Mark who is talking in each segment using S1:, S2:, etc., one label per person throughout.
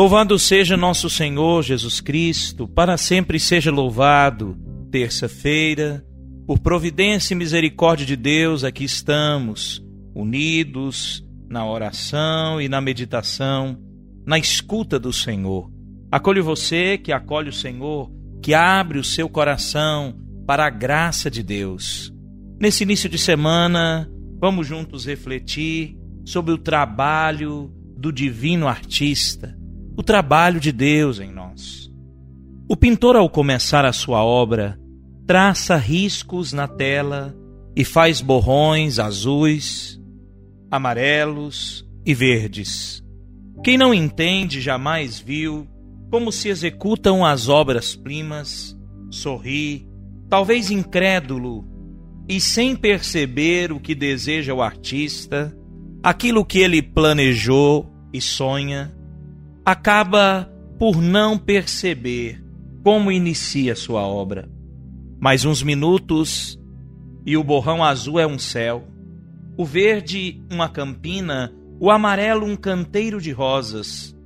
S1: Louvado seja nosso Senhor Jesus Cristo, para sempre seja louvado. Terça-feira, por providência e misericórdia de Deus, aqui estamos, unidos na oração e na meditação, na escuta do Senhor. Acolho você que acolhe o Senhor, que abre o seu coração para a graça de Deus. Nesse início de semana, vamos juntos refletir sobre o trabalho do divino artista o trabalho de Deus em nós. O pintor, ao começar a sua obra, traça riscos na tela e faz borrões azuis, amarelos e verdes. Quem não entende jamais viu como se executam as obras-primas, sorri, talvez incrédulo, e sem perceber o que deseja o artista, aquilo que ele planejou e sonha, acaba por não perceber como inicia sua obra. Mais uns minutos e o borrão azul é um céu, o verde uma campina, o amarelo um canteiro de rosas.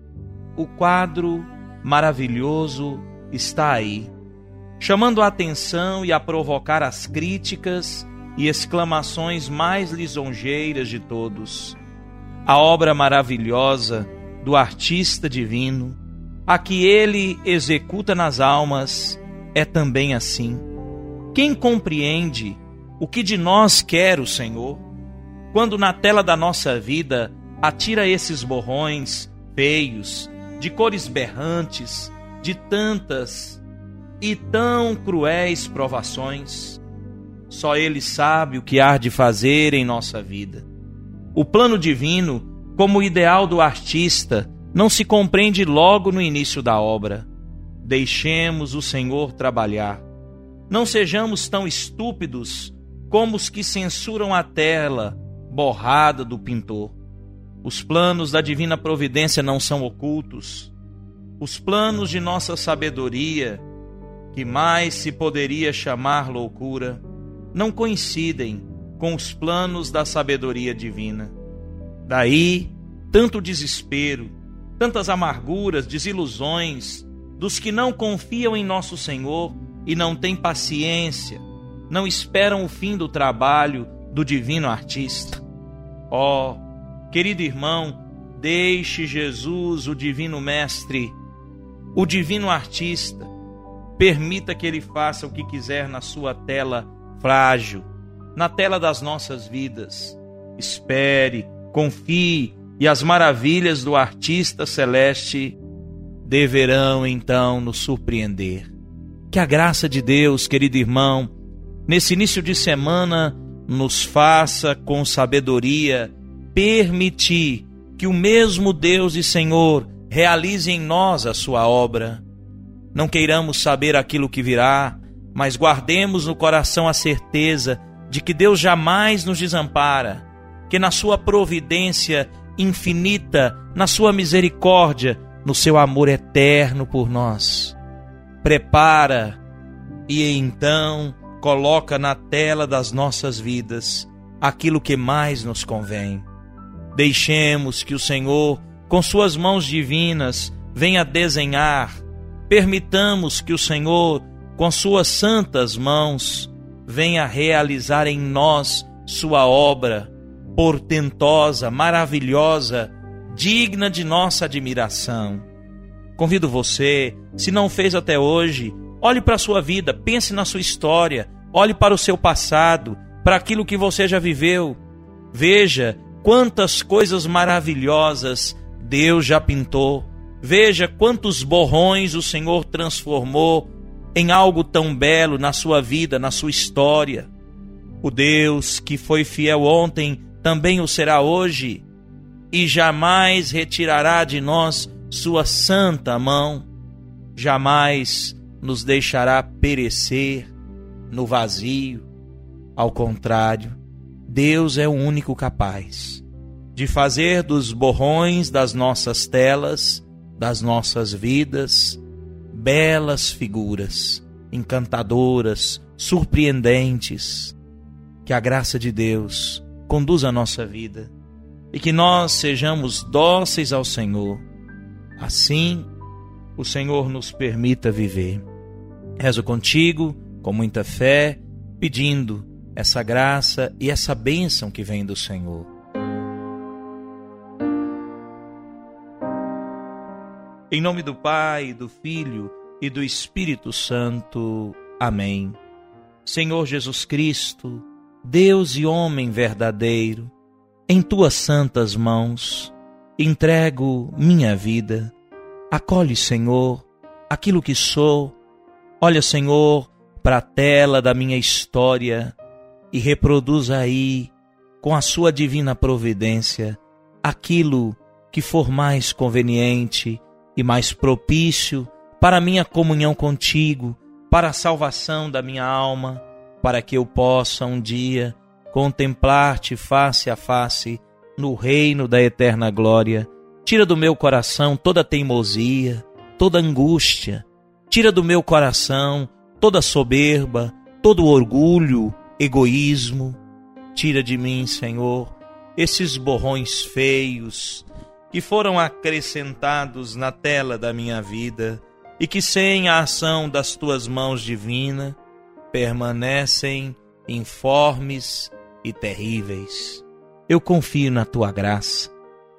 S1: O quadro maravilhoso está aí, chamando a atenção e a provocar as críticas e exclamações mais lisonjeiras de todos. A obra maravilhosa do artista divino, a que ele executa nas almas, é também assim. Quem compreende o que de nós quer o Senhor, quando na tela da nossa vida atira esses borrões feios, de cores berrantes, de tantas e tão cruéis provações, só Ele sabe o que há de fazer em nossa vida. O plano divino como o ideal do artista não se compreende logo no início da obra. Deixemos o Senhor trabalhar. Não sejamos tão estúpidos como os que censuram a tela borrada do pintor. Os planos da divina providência não são ocultos. Os planos de nossa sabedoria, que mais se poderia chamar loucura, não coincidem com os planos da sabedoria divina. Daí, tanto desespero, tantas amarguras, desilusões dos que não confiam em nosso Senhor e não têm paciência, não esperam o fim do trabalho do divino artista. Oh, querido irmão, deixe Jesus, o divino mestre, o divino artista, permita que ele faça o que quiser na sua tela frágil, na tela das nossas vidas. Espere, confie e as maravilhas do artista celeste deverão então nos surpreender. Que a graça de Deus, querido irmão, nesse início de semana, nos faça com sabedoria permitir que o mesmo Deus e Senhor realize em nós a sua obra. Não queiramos saber aquilo que virá, mas guardemos no coração a certeza de que Deus jamais nos desampara que na sua providência infinita, na sua misericórdia, no seu amor eterno por nós, prepara e então coloca na tela das nossas vidas aquilo que mais nos convém. Deixemos que o Senhor, com suas mãos divinas, venha desenhar. Permitamos que o Senhor, com suas santas mãos, venha realizar em nós sua obra portentosa, maravilhosa, digna de nossa admiração. Convido você, se não fez até hoje, olhe para a sua vida, pense na sua história, olhe para o seu passado, para aquilo que você já viveu. Veja quantas coisas maravilhosas Deus já pintou. Veja quantos borrões o Senhor transformou em algo tão belo na sua vida, na sua história. O Deus que foi fiel ontem também o será hoje. e jamais retirará de nós sua santa mão, jamais nos deixará perecer no vazio. Ao contrário, Deus é o único capaz de fazer dos borrões das nossas telas, das nossas vidas, belas figuras, encantadoras, surpreendentes. Que a graça de Deus conduza a nossa vida e que nós sejamos dóceis ao Senhor. Assim, o Senhor nos permita viver. Rezo contigo, com muita fé, pedindo essa graça e essa bênção que vem do Senhor. Em nome do Pai, do Filho e do Espírito Santo. Amém. Senhor Jesus Cristo, Deus e homem verdadeiro, em tuas santas mãos entrego minha vida. Acolhe, Senhor, aquilo que sou. Olha, Senhor, para a tela da minha história e reproduz aí, com a sua divina providência, aquilo que for mais conveniente e mais propício para a minha comunhão contigo, para a salvação da minha alma, para que eu possa um dia contemplar-te face a face no reino da eterna glória. Tira do meu coração toda teimosia, toda angústia. Tira do meu coração toda soberba, todo orgulho, egoísmo. Tira de mim, Senhor, esses borrões feios que foram acrescentados na tela da minha vida e que, sem a ação das tuas mãos divinas, permanecem informes e terríveis. Eu confio na tua graça.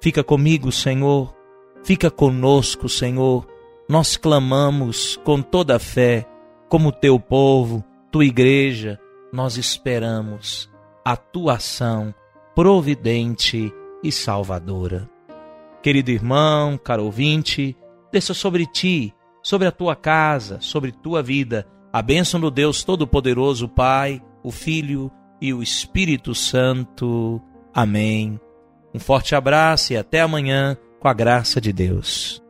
S1: Fica comigo, Senhor. Fica conosco, Senhor. Nós clamamos com toda a fé, como teu povo, tua igreja, nós esperamos a tua ação providente e salvadora. Querido irmão, caro ouvinte, desça sobre ti, sobre a tua casa, sobre tua vida, a bênção do Deus Todo-Poderoso, Pai, o Filho e o Espírito Santo. Amém. Um forte abraço e até amanhã, com a graça de Deus.